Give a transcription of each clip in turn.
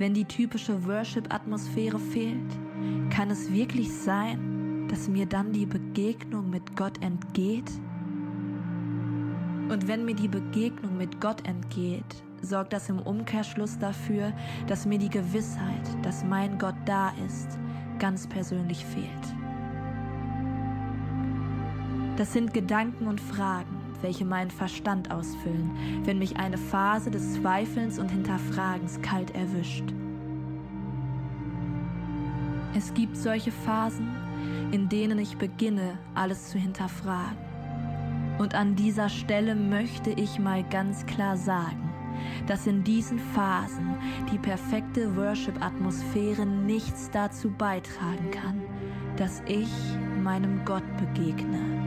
Wenn die typische Worship-Atmosphäre fehlt, kann es wirklich sein, dass mir dann die Begegnung mit Gott entgeht? Und wenn mir die Begegnung mit Gott entgeht, sorgt das im Umkehrschluss dafür, dass mir die Gewissheit, dass mein Gott da ist, ganz persönlich fehlt. Das sind Gedanken und Fragen, welche meinen Verstand ausfüllen, wenn mich eine Phase des Zweifelns und Hinterfragens kalt erwischt. Es gibt solche Phasen, in denen ich beginne, alles zu hinterfragen. Und an dieser Stelle möchte ich mal ganz klar sagen, dass in diesen Phasen die perfekte Worship-Atmosphäre nichts dazu beitragen kann, dass ich meinem Gott begegne.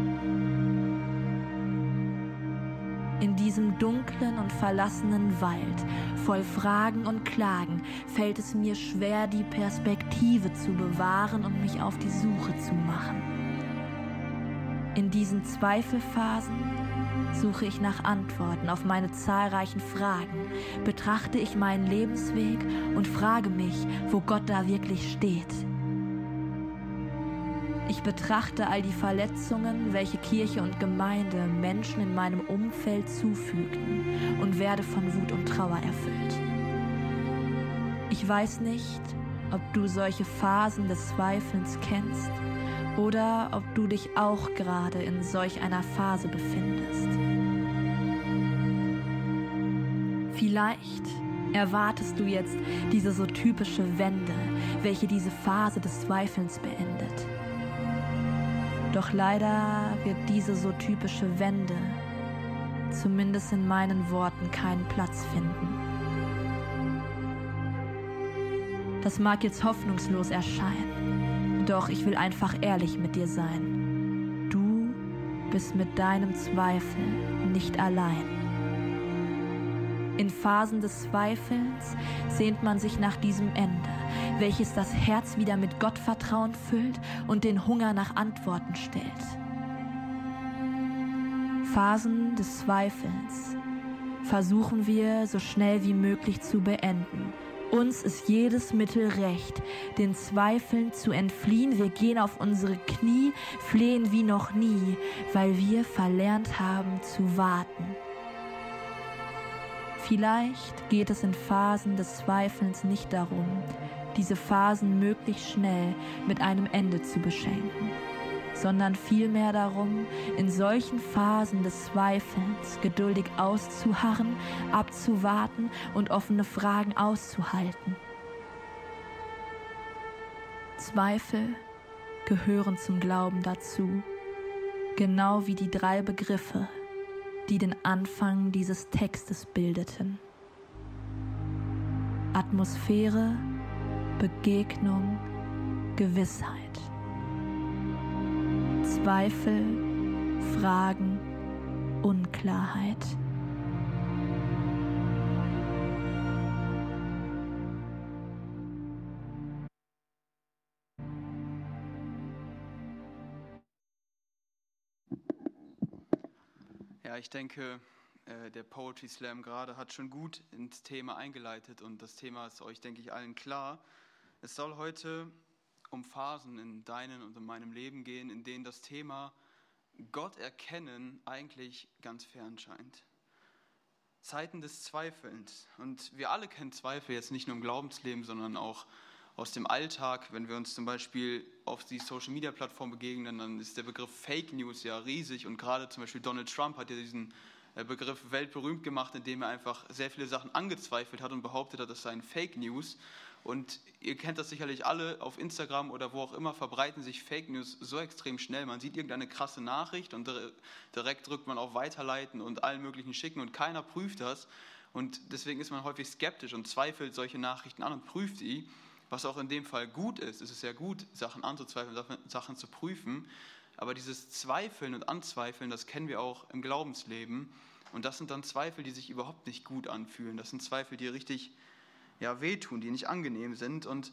Dunklen und verlassenen Wald, voll Fragen und Klagen, fällt es mir schwer, die Perspektive zu bewahren und mich auf die Suche zu machen. In diesen Zweifelphasen suche ich nach Antworten auf meine zahlreichen Fragen, betrachte ich meinen Lebensweg und frage mich, wo Gott da wirklich steht. Ich betrachte all die Verletzungen, welche Kirche und Gemeinde Menschen in meinem Umfeld zufügten und werde von Wut und Trauer erfüllt. Ich weiß nicht, ob du solche Phasen des Zweifelns kennst oder ob du dich auch gerade in solch einer Phase befindest. Vielleicht erwartest du jetzt diese so typische Wende, welche diese Phase des Zweifelns beendet. Doch leider wird diese so typische Wende zumindest in meinen Worten keinen Platz finden. Das mag jetzt hoffnungslos erscheinen, doch ich will einfach ehrlich mit dir sein. Du bist mit deinem Zweifel nicht allein. In Phasen des Zweifels sehnt man sich nach diesem Ende welches das Herz wieder mit Gottvertrauen füllt und den Hunger nach Antworten stellt. Phasen des Zweifelns versuchen wir so schnell wie möglich zu beenden. Uns ist jedes Mittel recht, den Zweifeln zu entfliehen. Wir gehen auf unsere Knie, flehen wie noch nie, weil wir verlernt haben zu warten. Vielleicht geht es in Phasen des Zweifelns nicht darum, diese Phasen möglichst schnell mit einem Ende zu beschenken, sondern vielmehr darum, in solchen Phasen des Zweifelns geduldig auszuharren, abzuwarten und offene Fragen auszuhalten. Zweifel gehören zum Glauben dazu, genau wie die drei Begriffe, die den Anfang dieses Textes bildeten. Atmosphäre, Begegnung, Gewissheit. Zweifel, Fragen, Unklarheit. Ich denke, äh, der Poetry Slam gerade hat schon gut ins Thema eingeleitet und das Thema ist euch, denke ich, allen klar. Es soll heute um Phasen in deinem und in meinem Leben gehen, in denen das Thema Gott erkennen eigentlich ganz fern scheint. Zeiten des Zweifelns. Und wir alle kennen Zweifel jetzt nicht nur im Glaubensleben, sondern auch aus dem Alltag. Wenn wir uns zum Beispiel auf die Social Media Plattform begegnen, dann ist der Begriff Fake News ja riesig. Und gerade zum Beispiel Donald Trump hat ja diesen äh, Begriff weltberühmt gemacht, indem er einfach sehr viele Sachen angezweifelt hat und behauptet hat, das seien Fake News. Und ihr kennt das sicherlich alle, auf Instagram oder wo auch immer verbreiten sich Fake News so extrem schnell. Man sieht irgendeine krasse Nachricht und direkt drückt man auf Weiterleiten und allen möglichen schicken und keiner prüft das. Und deswegen ist man häufig skeptisch und zweifelt solche Nachrichten an und prüft sie, was auch in dem Fall gut ist. Es ist ja gut, Sachen anzuzweifeln, Sachen zu prüfen. Aber dieses Zweifeln und Anzweifeln, das kennen wir auch im Glaubensleben. Und das sind dann Zweifel, die sich überhaupt nicht gut anfühlen. Das sind Zweifel, die richtig ja, wehtun, die nicht angenehm sind. Und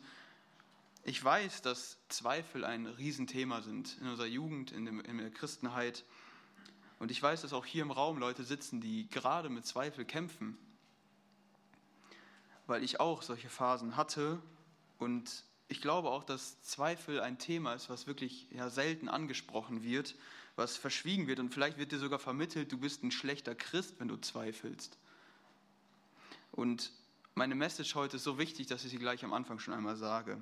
ich weiß, dass Zweifel ein Riesenthema sind in unserer Jugend, in, dem, in der Christenheit. Und ich weiß, dass auch hier im Raum Leute sitzen, die gerade mit Zweifel kämpfen. weil ich auch solche Phasen hatte und ich glaube auch, dass Zweifel ein Thema ist, was wirklich ja, selten angesprochen wird, was verschwiegen wird und vielleicht wird dir sogar vermittelt, du bist ein schlechter Christ, wenn du zweifelst. Und meine Message heute ist so wichtig, dass ich sie gleich am Anfang schon einmal sage.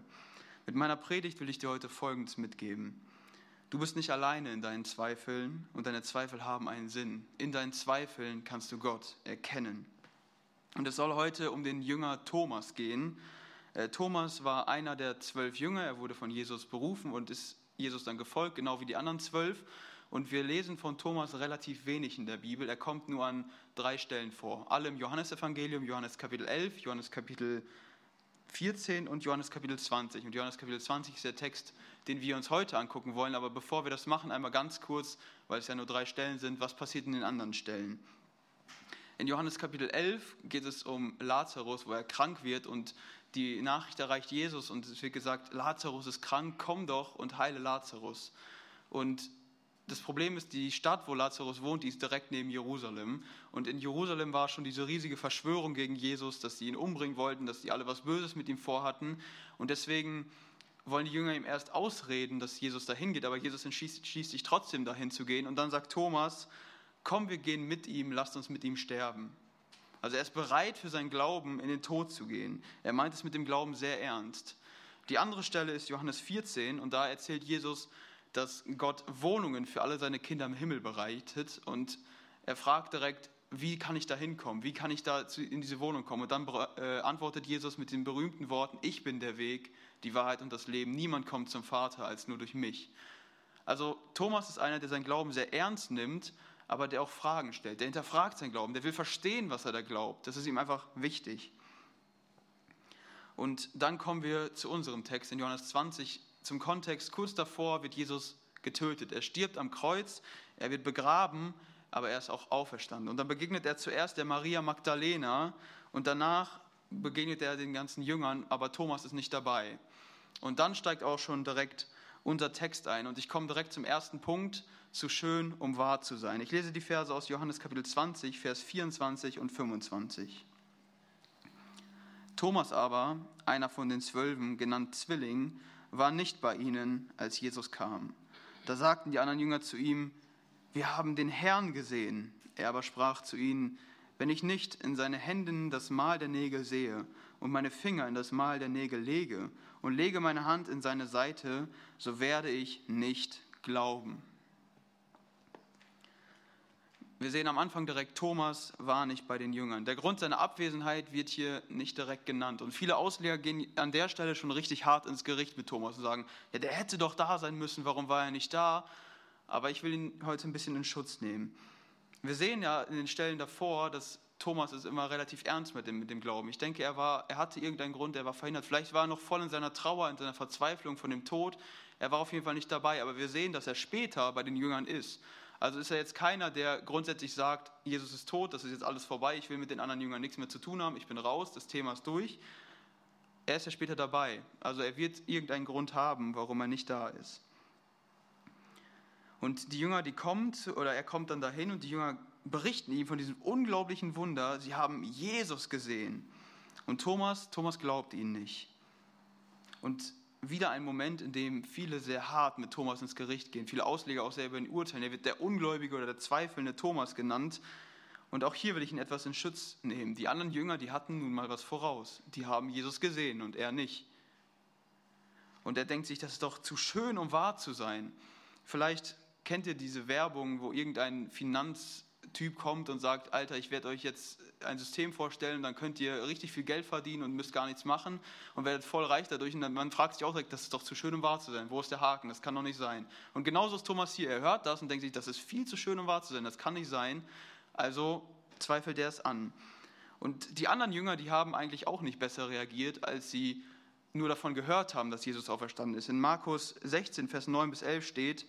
Mit meiner Predigt will ich dir heute Folgendes mitgeben. Du bist nicht alleine in deinen Zweifeln und deine Zweifel haben einen Sinn. In deinen Zweifeln kannst du Gott erkennen. Und es soll heute um den Jünger Thomas gehen. Äh, Thomas war einer der zwölf Jünger. Er wurde von Jesus berufen und ist Jesus dann gefolgt, genau wie die anderen zwölf. Und wir lesen von Thomas relativ wenig in der Bibel. Er kommt nur an drei Stellen vor. Alle im Johannesevangelium, Johannes Kapitel 11, Johannes Kapitel 14 und Johannes Kapitel 20. Und Johannes Kapitel 20 ist der Text, den wir uns heute angucken wollen. Aber bevor wir das machen, einmal ganz kurz, weil es ja nur drei Stellen sind, was passiert in den anderen Stellen? In Johannes Kapitel 11 geht es um Lazarus, wo er krank wird und die Nachricht erreicht Jesus und es wird gesagt, Lazarus ist krank, komm doch und heile Lazarus. Und das Problem ist, die Stadt, wo Lazarus wohnt, die ist direkt neben Jerusalem. Und in Jerusalem war schon diese riesige Verschwörung gegen Jesus, dass sie ihn umbringen wollten, dass die alle was Böses mit ihm vorhatten. Und deswegen wollen die Jünger ihm erst ausreden, dass Jesus dahin geht. Aber Jesus entschließt sich trotzdem dahin zu gehen. Und dann sagt Thomas, komm, wir gehen mit ihm, lasst uns mit ihm sterben. Also er ist bereit für seinen Glauben in den Tod zu gehen. Er meint es mit dem Glauben sehr ernst. Die andere Stelle ist Johannes 14 und da erzählt Jesus, dass Gott Wohnungen für alle seine Kinder im Himmel bereitet und er fragt direkt, wie kann ich da hinkommen? Wie kann ich da in diese Wohnung kommen? Und dann äh, antwortet Jesus mit den berühmten Worten, ich bin der Weg, die Wahrheit und das Leben. Niemand kommt zum Vater als nur durch mich. Also Thomas ist einer, der seinen Glauben sehr ernst nimmt, aber der auch Fragen stellt. Der hinterfragt seinen Glauben, der will verstehen, was er da glaubt. Das ist ihm einfach wichtig. Und dann kommen wir zu unserem Text in Johannes 20, zum Kontext, kurz davor wird Jesus getötet. Er stirbt am Kreuz, er wird begraben, aber er ist auch auferstanden. Und dann begegnet er zuerst der Maria Magdalena und danach begegnet er den ganzen Jüngern, aber Thomas ist nicht dabei. Und dann steigt auch schon direkt unser Text ein. Und ich komme direkt zum ersten Punkt, zu schön, um wahr zu sein. Ich lese die Verse aus Johannes Kapitel 20, Vers 24 und 25. Thomas aber, einer von den Zwölfen, genannt Zwilling, war nicht bei ihnen, als Jesus kam. Da sagten die anderen Jünger zu ihm, wir haben den Herrn gesehen. Er aber sprach zu ihnen, wenn ich nicht in seine Händen das Mal der Nägel sehe und meine Finger in das Mal der Nägel lege und lege meine Hand in seine Seite, so werde ich nicht glauben. Wir sehen am Anfang direkt, Thomas war nicht bei den Jüngern. Der Grund seiner Abwesenheit wird hier nicht direkt genannt. Und viele Ausleger gehen an der Stelle schon richtig hart ins Gericht mit Thomas und sagen, ja, der hätte doch da sein müssen, warum war er nicht da? Aber ich will ihn heute ein bisschen in Schutz nehmen. Wir sehen ja in den Stellen davor, dass Thomas es immer relativ ernst mit dem, mit dem Glauben. Ich denke, er, war, er hatte irgendeinen Grund, er war verhindert. Vielleicht war er noch voll in seiner Trauer, in seiner Verzweiflung von dem Tod. Er war auf jeden Fall nicht dabei, aber wir sehen, dass er später bei den Jüngern ist. Also ist er jetzt keiner, der grundsätzlich sagt, Jesus ist tot, das ist jetzt alles vorbei, ich will mit den anderen Jüngern nichts mehr zu tun haben, ich bin raus, das Thema ist durch. Er ist ja später dabei. Also er wird irgendeinen Grund haben, warum er nicht da ist. Und die Jünger, die kommen, oder er kommt dann dahin und die Jünger berichten ihm von diesem unglaublichen Wunder. Sie haben Jesus gesehen. Und Thomas, Thomas glaubt ihnen nicht. Und wieder ein Moment, in dem viele sehr hart mit Thomas ins Gericht gehen. Viele Ausleger auch selber in urteilen. Er wird der Ungläubige oder der zweifelnde Thomas genannt. Und auch hier will ich ihn etwas in Schutz nehmen. Die anderen Jünger, die hatten nun mal was voraus. Die haben Jesus gesehen und er nicht. Und er denkt sich, das ist doch zu schön, um wahr zu sein. Vielleicht kennt ihr diese Werbung, wo irgendein Finanztyp kommt und sagt, Alter, ich werde euch jetzt ein System vorstellen, dann könnt ihr richtig viel Geld verdienen und müsst gar nichts machen und werdet voll reich dadurch. Und man fragt sich auch direkt, das ist doch zu schön, um wahr zu sein. Wo ist der Haken? Das kann doch nicht sein. Und genauso ist Thomas hier. Er hört das und denkt sich, das ist viel zu schön, um wahr zu sein. Das kann nicht sein. Also zweifelt er es an. Und die anderen Jünger, die haben eigentlich auch nicht besser reagiert, als sie nur davon gehört haben, dass Jesus auferstanden ist. In Markus 16, Vers 9 bis 11 steht,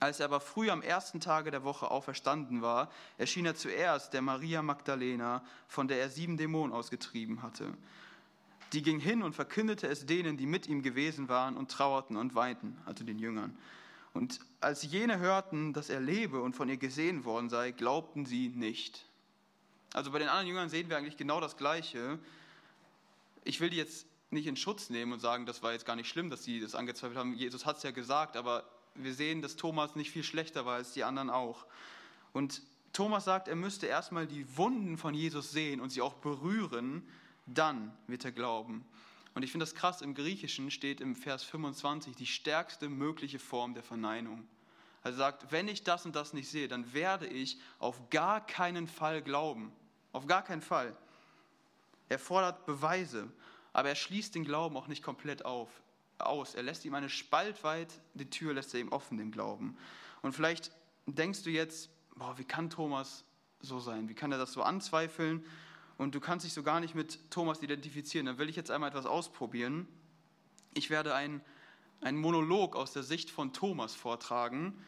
als er aber früh am ersten Tage der Woche auferstanden war, erschien er zuerst der Maria Magdalena, von der er sieben Dämonen ausgetrieben hatte. Die ging hin und verkündete es denen, die mit ihm gewesen waren und trauerten und weinten, also den Jüngern. Und als jene hörten, dass er lebe und von ihr gesehen worden sei, glaubten sie nicht. Also bei den anderen Jüngern sehen wir eigentlich genau das Gleiche. ich will die jetzt nicht in Schutz nehmen und sagen, das war jetzt gar nicht schlimm, dass sie das angezweifelt haben. Jesus hat es ja gesagt, aber wir sehen, dass Thomas nicht viel schlechter war als die anderen auch. Und Thomas sagt, er müsste erstmal die Wunden von Jesus sehen und sie auch berühren, dann wird er glauben. Und ich finde das krass, im Griechischen steht im Vers 25 die stärkste mögliche Form der Verneinung. Er sagt, wenn ich das und das nicht sehe, dann werde ich auf gar keinen Fall glauben. Auf gar keinen Fall. Er fordert Beweise, aber er schließt den Glauben auch nicht komplett auf, aus. Er lässt ihm eine Spalt weit, die Tür lässt er ihm offen, den Glauben. Und vielleicht denkst du jetzt, boah, wie kann Thomas so sein? Wie kann er das so anzweifeln? Und du kannst dich so gar nicht mit Thomas identifizieren. Dann will ich jetzt einmal etwas ausprobieren. Ich werde einen Monolog aus der Sicht von Thomas vortragen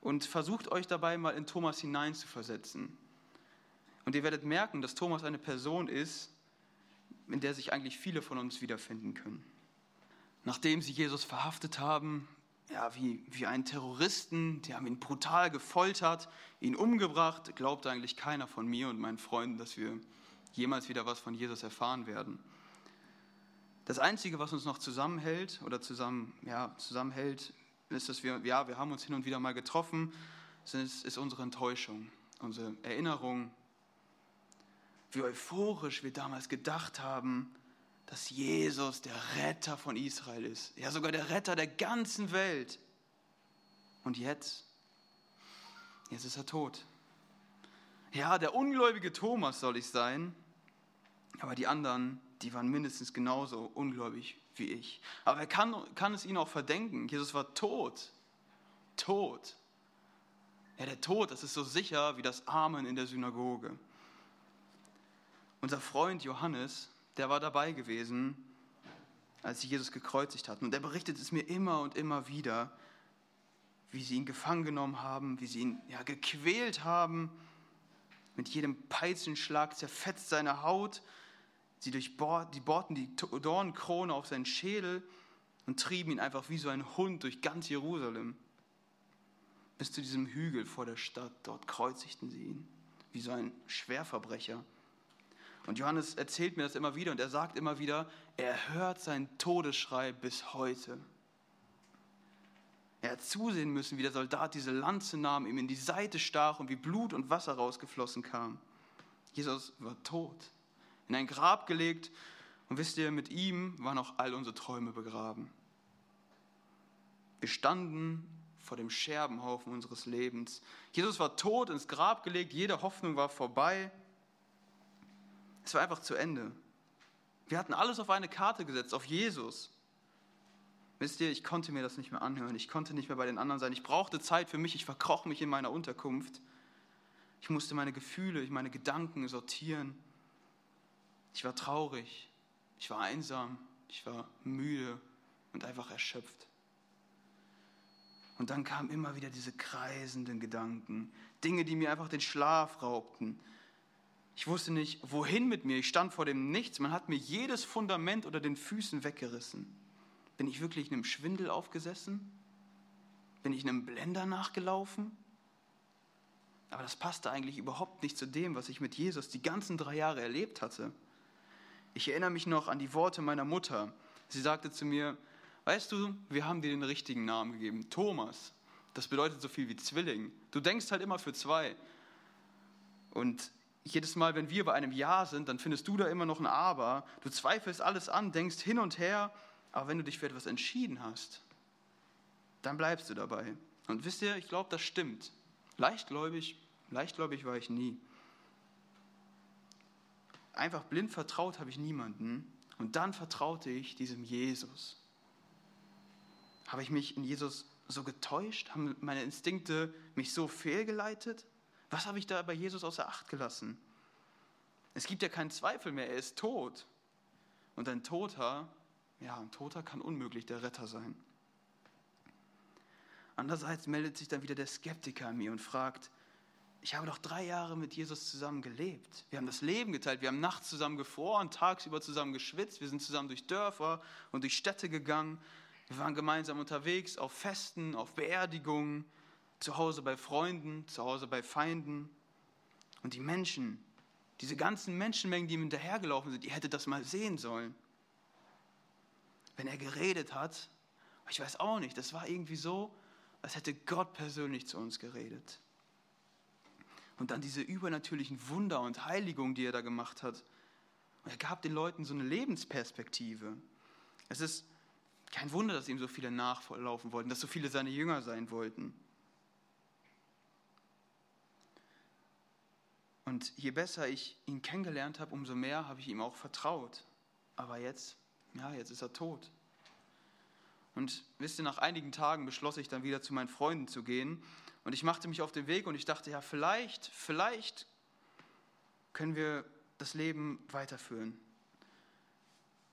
und versucht euch dabei mal in Thomas hineinzuversetzen. Und ihr werdet merken, dass Thomas eine Person ist, in der sich eigentlich viele von uns wiederfinden können. Nachdem sie Jesus verhaftet haben, ja, wie, wie einen Terroristen, die haben ihn brutal gefoltert, ihn umgebracht, glaubt eigentlich keiner von mir und meinen Freunden, dass wir jemals wieder was von Jesus erfahren werden. Das Einzige, was uns noch zusammenhält oder zusammen, ja, zusammenhält, ist, dass wir, ja, wir haben uns hin und wieder mal getroffen, ist, ist unsere Enttäuschung, unsere Erinnerung, wie euphorisch wir damals gedacht haben, dass Jesus der Retter von Israel ist. Ja, sogar der Retter der ganzen Welt. Und jetzt? Jetzt ist er tot. Ja, der ungläubige Thomas soll ich sein, aber die anderen, die waren mindestens genauso ungläubig wie ich. Aber er kann, kann es ihnen auch verdenken. Jesus war tot. Tot. Ja, der Tod, das ist so sicher wie das Amen in der Synagoge. Unser Freund Johannes, der war dabei gewesen, als sie Jesus gekreuzigt hatten. Und er berichtet es mir immer und immer wieder, wie sie ihn gefangen genommen haben, wie sie ihn ja, gequält haben. Mit jedem Peitschenschlag zerfetzt seine Haut. Sie bohrten die Dornkrone auf seinen Schädel und trieben ihn einfach wie so ein Hund durch ganz Jerusalem. Bis zu diesem Hügel vor der Stadt. Dort kreuzigten sie ihn, wie so ein Schwerverbrecher. Und Johannes erzählt mir das immer wieder und er sagt immer wieder, er hört seinen Todesschrei bis heute. Er hat zusehen müssen, wie der Soldat diese Lanze nahm, ihm in die Seite stach und wie Blut und Wasser rausgeflossen kam. Jesus war tot, in ein Grab gelegt und wisst ihr, mit ihm waren auch all unsere Träume begraben. Wir standen vor dem Scherbenhaufen unseres Lebens. Jesus war tot, ins Grab gelegt, jede Hoffnung war vorbei. Es war einfach zu Ende. Wir hatten alles auf eine Karte gesetzt, auf Jesus. Wisst ihr, ich konnte mir das nicht mehr anhören. Ich konnte nicht mehr bei den anderen sein. Ich brauchte Zeit für mich. Ich verkroch mich in meiner Unterkunft. Ich musste meine Gefühle, meine Gedanken sortieren. Ich war traurig. Ich war einsam. Ich war müde und einfach erschöpft. Und dann kamen immer wieder diese kreisenden Gedanken. Dinge, die mir einfach den Schlaf raubten. Ich wusste nicht, wohin mit mir. Ich stand vor dem Nichts. Man hat mir jedes Fundament unter den Füßen weggerissen. Bin ich wirklich einem Schwindel aufgesessen? Bin ich einem Blender nachgelaufen? Aber das passte eigentlich überhaupt nicht zu dem, was ich mit Jesus die ganzen drei Jahre erlebt hatte. Ich erinnere mich noch an die Worte meiner Mutter. Sie sagte zu mir, weißt du, wir haben dir den richtigen Namen gegeben, Thomas. Das bedeutet so viel wie Zwilling. Du denkst halt immer für zwei. Und jedes Mal, wenn wir bei einem Ja sind, dann findest du da immer noch ein Aber. Du zweifelst alles an, denkst hin und her, aber wenn du dich für etwas entschieden hast, dann bleibst du dabei. Und wisst ihr, ich glaube, das stimmt. Leichtgläubig, leichtgläubig war ich nie. Einfach blind vertraut habe ich niemanden. Und dann vertraute ich diesem Jesus. Habe ich mich in Jesus so getäuscht? Haben meine Instinkte mich so fehlgeleitet? Was habe ich da bei Jesus außer Acht gelassen? Es gibt ja keinen Zweifel mehr, er ist tot. Und ein Toter, ja, ein Toter kann unmöglich der Retter sein. Andererseits meldet sich dann wieder der Skeptiker in mir und fragt, ich habe doch drei Jahre mit Jesus zusammen gelebt. Wir haben das Leben geteilt, wir haben nachts zusammen gefroren, tagsüber zusammen geschwitzt, wir sind zusammen durch Dörfer und durch Städte gegangen. Wir waren gemeinsam unterwegs auf Festen, auf Beerdigungen, zu Hause bei Freunden, zu Hause bei Feinden. Und die Menschen, diese ganzen Menschenmengen, die ihm hinterhergelaufen sind, ihr hättet das mal sehen sollen. wenn er geredet hat, ich weiß auch nicht, das war irgendwie so, als hätte Gott persönlich zu uns geredet. Und dann diese übernatürlichen Wunder und Heiligungen, die er da gemacht hat. Und er gab den Leuten so eine Lebensperspektive. Es ist kein Wunder, dass ihm so viele nachlaufen wollten, dass so viele seine Jünger sein wollten. Und je besser ich ihn kennengelernt habe, umso mehr habe ich ihm auch vertraut. Aber jetzt, ja, jetzt ist er tot. Und wisst ihr, nach einigen Tagen beschloss ich dann wieder zu meinen Freunden zu gehen. Und ich machte mich auf den Weg und ich dachte, ja, vielleicht, vielleicht können wir das Leben weiterführen.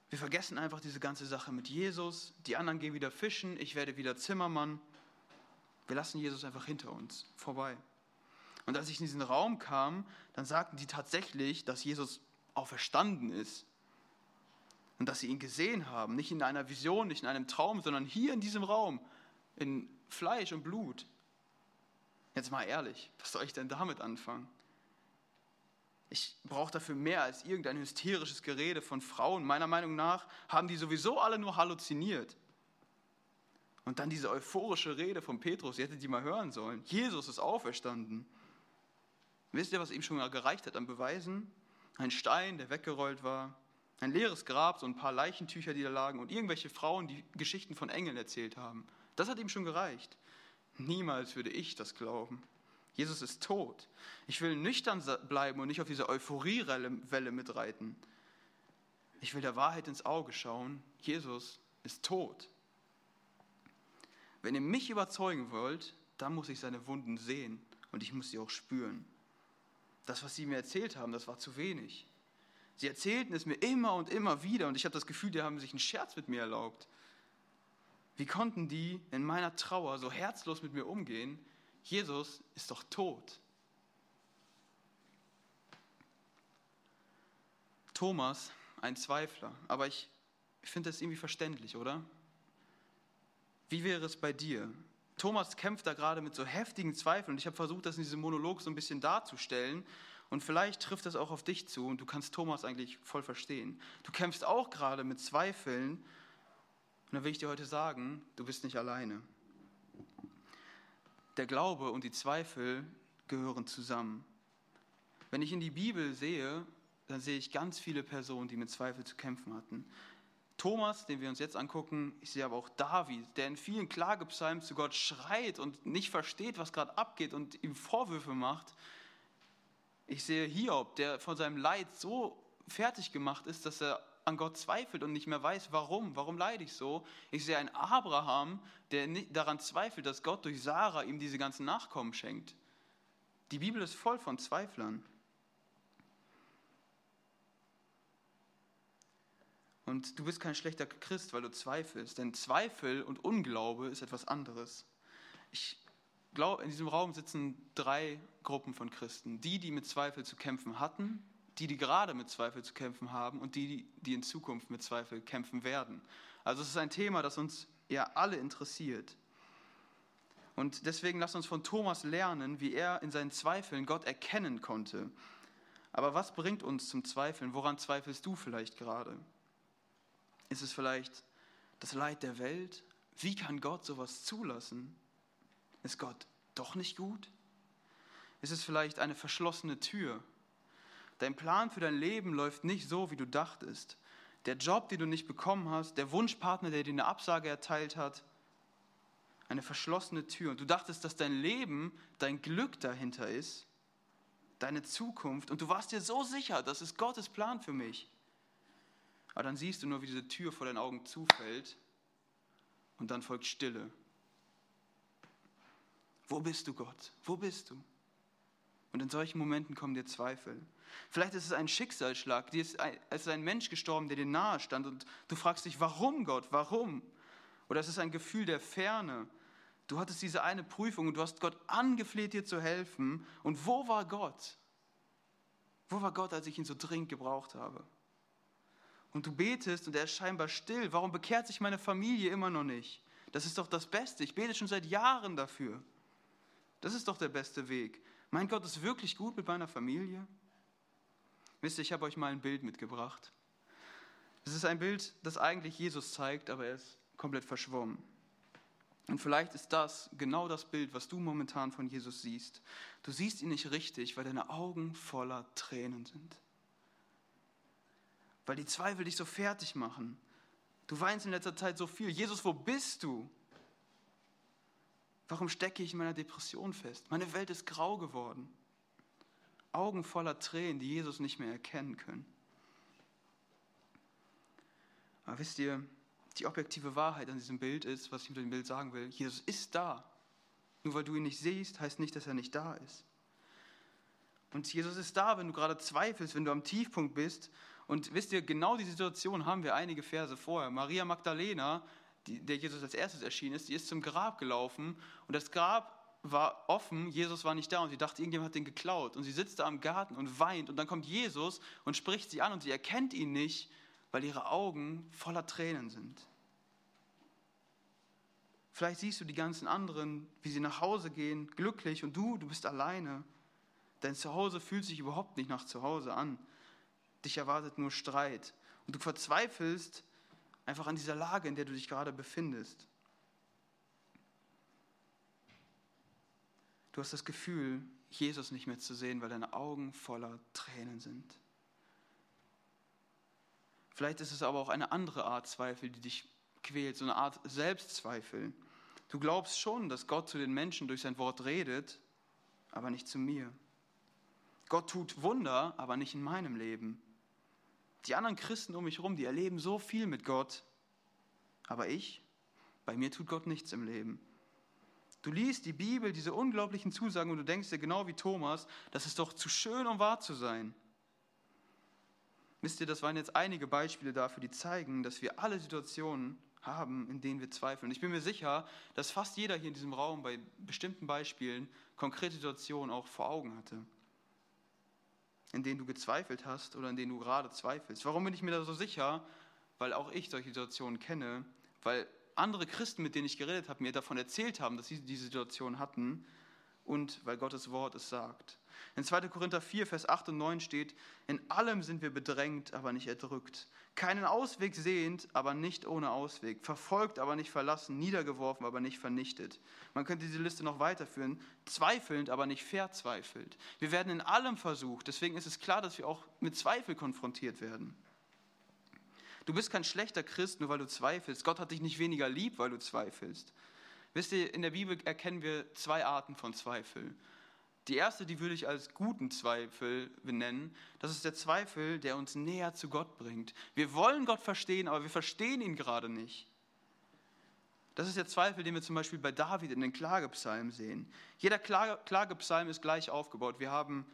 Wir vergessen einfach diese ganze Sache mit Jesus. Die anderen gehen wieder fischen, ich werde wieder Zimmermann. Wir lassen Jesus einfach hinter uns vorbei. Und als ich in diesen Raum kam, dann sagten die tatsächlich, dass Jesus auferstanden ist und dass sie ihn gesehen haben, nicht in einer Vision, nicht in einem Traum, sondern hier in diesem Raum, in Fleisch und Blut. Jetzt mal ehrlich, was soll ich denn damit anfangen? Ich brauche dafür mehr als irgendein hysterisches Gerede von Frauen. Meiner Meinung nach haben die sowieso alle nur halluziniert. Und dann diese euphorische Rede von Petrus, ihr hättet die mal hören sollen. Jesus ist auferstanden. Wisst ihr, was ihm schon gereicht hat an Beweisen? Ein Stein, der weggerollt war, ein leeres Grab, so ein paar Leichentücher, die da lagen und irgendwelche Frauen, die Geschichten von Engeln erzählt haben. Das hat ihm schon gereicht. Niemals würde ich das glauben. Jesus ist tot. Ich will nüchtern bleiben und nicht auf diese Euphoriewelle mitreiten. Ich will der Wahrheit ins Auge schauen. Jesus ist tot. Wenn ihr mich überzeugen wollt, dann muss ich seine Wunden sehen und ich muss sie auch spüren. Das, was sie mir erzählt haben, das war zu wenig. Sie erzählten es mir immer und immer wieder und ich habe das Gefühl, die haben sich einen Scherz mit mir erlaubt. Wie konnten die in meiner Trauer so herzlos mit mir umgehen? Jesus ist doch tot. Thomas, ein Zweifler, aber ich, finde das irgendwie verständlich, oder? Wie wäre es bei dir? Thomas kämpft da gerade mit so heftigen Zweifeln und ich habe versucht, das in diesem Monolog so ein bisschen darzustellen und vielleicht trifft das auch auf dich zu und du kannst Thomas eigentlich voll verstehen. Du kämpfst auch gerade mit Zweifeln und dann will ich dir heute sagen, du bist nicht alleine. Der Glaube und die Zweifel gehören zusammen. Wenn ich in die Bibel sehe, dann sehe ich ganz viele Personen, die mit Zweifel zu kämpfen hatten. Thomas, den wir uns jetzt angucken, ich sehe aber auch David, der in vielen Klagepsalmen zu Gott schreit und nicht versteht, was gerade abgeht und ihm Vorwürfe macht. Ich sehe Hiob, der von seinem Leid so fertig gemacht ist, dass er an Gott zweifelt und nicht mehr weiß, warum, warum leide ich so. Ich sehe einen Abraham, der daran zweifelt, dass Gott durch Sarah ihm diese ganzen Nachkommen schenkt. Die Bibel ist voll von Zweiflern. Und du bist kein schlechter Christ, weil du zweifelst, denn Zweifel und Unglaube ist etwas anderes. Ich glaube, in diesem Raum sitzen drei Gruppen von Christen. Die, die mit Zweifel zu kämpfen hatten, die, die gerade mit Zweifel zu kämpfen haben und die, die in Zukunft mit Zweifel kämpfen werden. Also es ist ein Thema, das uns ja alle interessiert. Und deswegen lasst uns von Thomas lernen, wie er in seinen Zweifeln Gott erkennen konnte. Aber was bringt uns zum Zweifeln? Woran zweifelst du vielleicht gerade? Ist es vielleicht das Leid der Welt? Wie kann Gott sowas zulassen? Ist Gott doch nicht gut? Ist es vielleicht eine verschlossene Tür? Dein Plan für dein Leben läuft nicht so, wie du dachtest. Der Job, den du nicht bekommen hast, der Wunschpartner, der dir eine Absage erteilt hat, eine verschlossene Tür. Und du dachtest, dass dein Leben, dein Glück dahinter ist, deine Zukunft. Und du warst dir so sicher, das ist Gottes Plan für mich. Aber dann siehst du nur, wie diese Tür vor deinen Augen zufällt und dann folgt Stille. Wo bist du, Gott? Wo bist du? Und in solchen Momenten kommen dir Zweifel. Vielleicht ist es ein Schicksalsschlag, es ist ein Mensch gestorben, der dir nahe stand und du fragst dich, warum Gott, warum? Oder es ist ein Gefühl der Ferne. Du hattest diese eine Prüfung und du hast Gott angefleht, dir zu helfen. Und wo war Gott? Wo war Gott, als ich ihn so dringend gebraucht habe? Und du betest und er ist scheinbar still. Warum bekehrt sich meine Familie immer noch nicht? Das ist doch das Beste. Ich bete schon seit Jahren dafür. Das ist doch der beste Weg. Mein Gott ist wirklich gut mit meiner Familie. Wisst ihr, ich habe euch mal ein Bild mitgebracht. Es ist ein Bild, das eigentlich Jesus zeigt, aber er ist komplett verschwommen. Und vielleicht ist das genau das Bild, was du momentan von Jesus siehst. Du siehst ihn nicht richtig, weil deine Augen voller Tränen sind. Weil die Zweifel dich so fertig machen. Du weinst in letzter Zeit so viel. Jesus, wo bist du? Warum stecke ich in meiner Depression fest? Meine Welt ist grau geworden. Augen voller Tränen, die Jesus nicht mehr erkennen können. Aber wisst ihr, die objektive Wahrheit an diesem Bild ist, was ich mit dem Bild sagen will, Jesus ist da. Nur weil du ihn nicht siehst, heißt nicht, dass er nicht da ist. Und Jesus ist da, wenn du gerade zweifelst, wenn du am Tiefpunkt bist. Und wisst ihr, genau die Situation haben wir einige Verse vorher. Maria Magdalena, die, der Jesus als erstes erschienen ist, die ist zum Grab gelaufen und das Grab war offen, Jesus war nicht da und sie dachte, irgendjemand hat den geklaut. Und sie sitzt da im Garten und weint und dann kommt Jesus und spricht sie an und sie erkennt ihn nicht weil ihre Augen voller Tränen sind. Vielleicht siehst du die ganzen anderen, wie sie nach Hause gehen, glücklich und du, du bist alleine. Dein Zuhause fühlt sich überhaupt nicht nach Zuhause an. Dich erwartet nur Streit. Und du verzweifelst einfach an dieser Lage, in der du dich gerade befindest. Du hast das Gefühl, Jesus nicht mehr zu sehen, weil deine Augen voller Tränen sind. Vielleicht ist es aber auch eine andere Art Zweifel, die dich quält, so eine Art Selbstzweifel. Du glaubst schon, dass Gott zu den Menschen durch sein Wort redet, aber nicht zu mir. Gott tut Wunder, aber nicht in meinem Leben. Die anderen Christen um mich herum, die erleben so viel mit Gott, aber ich, bei mir tut Gott nichts im Leben. Du liest die Bibel, diese unglaublichen Zusagen und du denkst dir genau wie Thomas, das ist doch zu schön, um wahr zu sein. Wisst ihr, das waren jetzt einige Beispiele dafür, die zeigen, dass wir alle Situationen haben, in denen wir zweifeln. Und ich bin mir sicher, dass fast jeder hier in diesem Raum bei bestimmten Beispielen konkrete Situationen auch vor Augen hatte, in denen du gezweifelt hast oder in denen du gerade zweifelst. Warum bin ich mir da so sicher? Weil auch ich solche Situationen kenne, weil andere Christen, mit denen ich geredet habe, mir davon erzählt haben, dass sie diese Situation hatten und weil Gottes Wort es sagt. In 2. Korinther 4, Vers 8 und 9 steht, in allem sind wir bedrängt, aber nicht erdrückt, keinen Ausweg sehend, aber nicht ohne Ausweg, verfolgt, aber nicht verlassen, niedergeworfen, aber nicht vernichtet. Man könnte diese Liste noch weiterführen, zweifelnd, aber nicht verzweifelt. Wir werden in allem versucht, deswegen ist es klar, dass wir auch mit Zweifel konfrontiert werden. Du bist kein schlechter Christ, nur weil du zweifelst. Gott hat dich nicht weniger lieb, weil du zweifelst. Wisst ihr, in der Bibel erkennen wir zwei Arten von Zweifel. Die erste, die würde ich als guten Zweifel benennen. Das ist der Zweifel, der uns näher zu Gott bringt. Wir wollen Gott verstehen, aber wir verstehen ihn gerade nicht. Das ist der Zweifel, den wir zum Beispiel bei David in den Klagepsalmen sehen. Jeder Klagepsalm ist gleich aufgebaut. Wir haben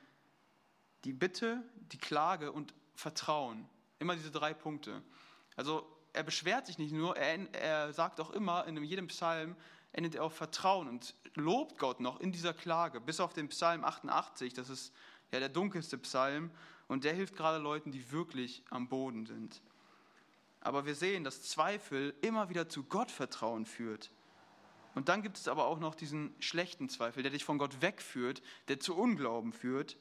die Bitte, die Klage und Vertrauen. Immer diese drei Punkte. Also er beschwert sich nicht nur, er, er sagt auch immer in jedem Psalm, endet er auf Vertrauen und lobt Gott noch in dieser Klage, bis auf den Psalm 88, das ist ja der dunkelste Psalm und der hilft gerade Leuten, die wirklich am Boden sind. Aber wir sehen, dass Zweifel immer wieder zu Gottvertrauen führt. Und dann gibt es aber auch noch diesen schlechten Zweifel, der dich von Gott wegführt, der zu Unglauben führt.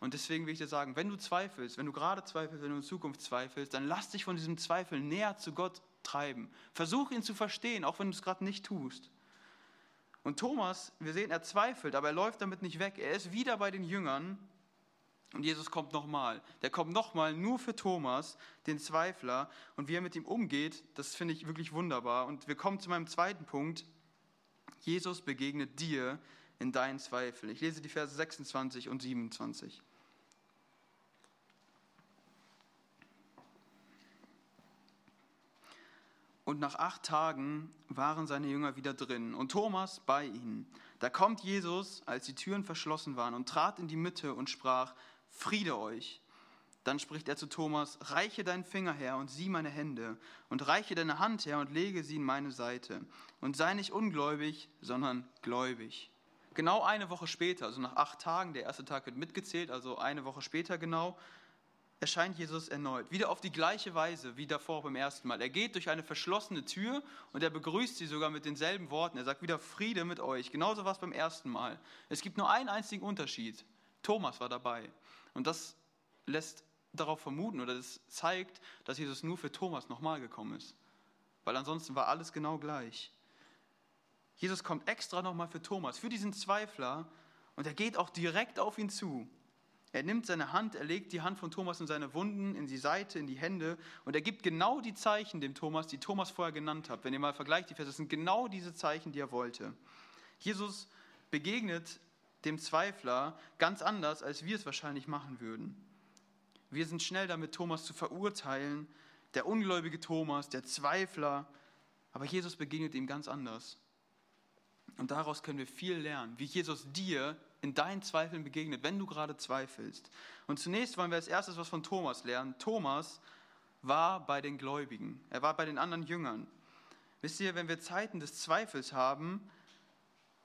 Und deswegen will ich dir sagen, wenn du zweifelst, wenn du gerade zweifelst, wenn du in Zukunft zweifelst, dann lass dich von diesem Zweifel näher zu Gott treiben. Versuch ihn zu verstehen, auch wenn du es gerade nicht tust. Und Thomas, wir sehen, er zweifelt, aber er läuft damit nicht weg. Er ist wieder bei den Jüngern und Jesus kommt nochmal. Der kommt nochmal nur für Thomas, den Zweifler. Und wie er mit ihm umgeht, das finde ich wirklich wunderbar. Und wir kommen zu meinem zweiten Punkt. Jesus begegnet dir in deinen Zweifeln. Ich lese die Verse 26 und 27. Und nach acht Tagen waren seine Jünger wieder drin und Thomas bei ihnen. Da kommt Jesus, als die Türen verschlossen waren, und trat in die Mitte und sprach, Friede euch. Dann spricht er zu Thomas, reiche deinen Finger her und sieh meine Hände, und reiche deine Hand her und lege sie in meine Seite. Und sei nicht ungläubig, sondern gläubig. Genau eine Woche später, also nach acht Tagen, der erste Tag wird mitgezählt, also eine Woche später genau, erscheint Jesus erneut. Wieder auf die gleiche Weise wie davor beim ersten Mal. Er geht durch eine verschlossene Tür und er begrüßt sie sogar mit denselben Worten. Er sagt wieder Friede mit euch. Genauso war es beim ersten Mal. Es gibt nur einen einzigen Unterschied. Thomas war dabei. Und das lässt darauf vermuten oder das zeigt, dass Jesus nur für Thomas nochmal gekommen ist. Weil ansonsten war alles genau gleich. Jesus kommt extra nochmal für Thomas, für diesen Zweifler und er geht auch direkt auf ihn zu. Er nimmt seine Hand, er legt die Hand von Thomas in seine Wunden, in die Seite, in die Hände und er gibt genau die Zeichen dem Thomas, die Thomas vorher genannt hat. Wenn ihr mal vergleicht, die Verse, das sind genau diese Zeichen, die er wollte. Jesus begegnet dem Zweifler ganz anders, als wir es wahrscheinlich machen würden. Wir sind schnell damit, Thomas zu verurteilen, der ungläubige Thomas, der Zweifler, aber Jesus begegnet ihm ganz anders. Und daraus können wir viel lernen, wie Jesus dir in deinen Zweifeln begegnet, wenn du gerade zweifelst. Und zunächst wollen wir als erstes was von Thomas lernen. Thomas war bei den Gläubigen, er war bei den anderen Jüngern. Wisst ihr, wenn wir Zeiten des Zweifels haben,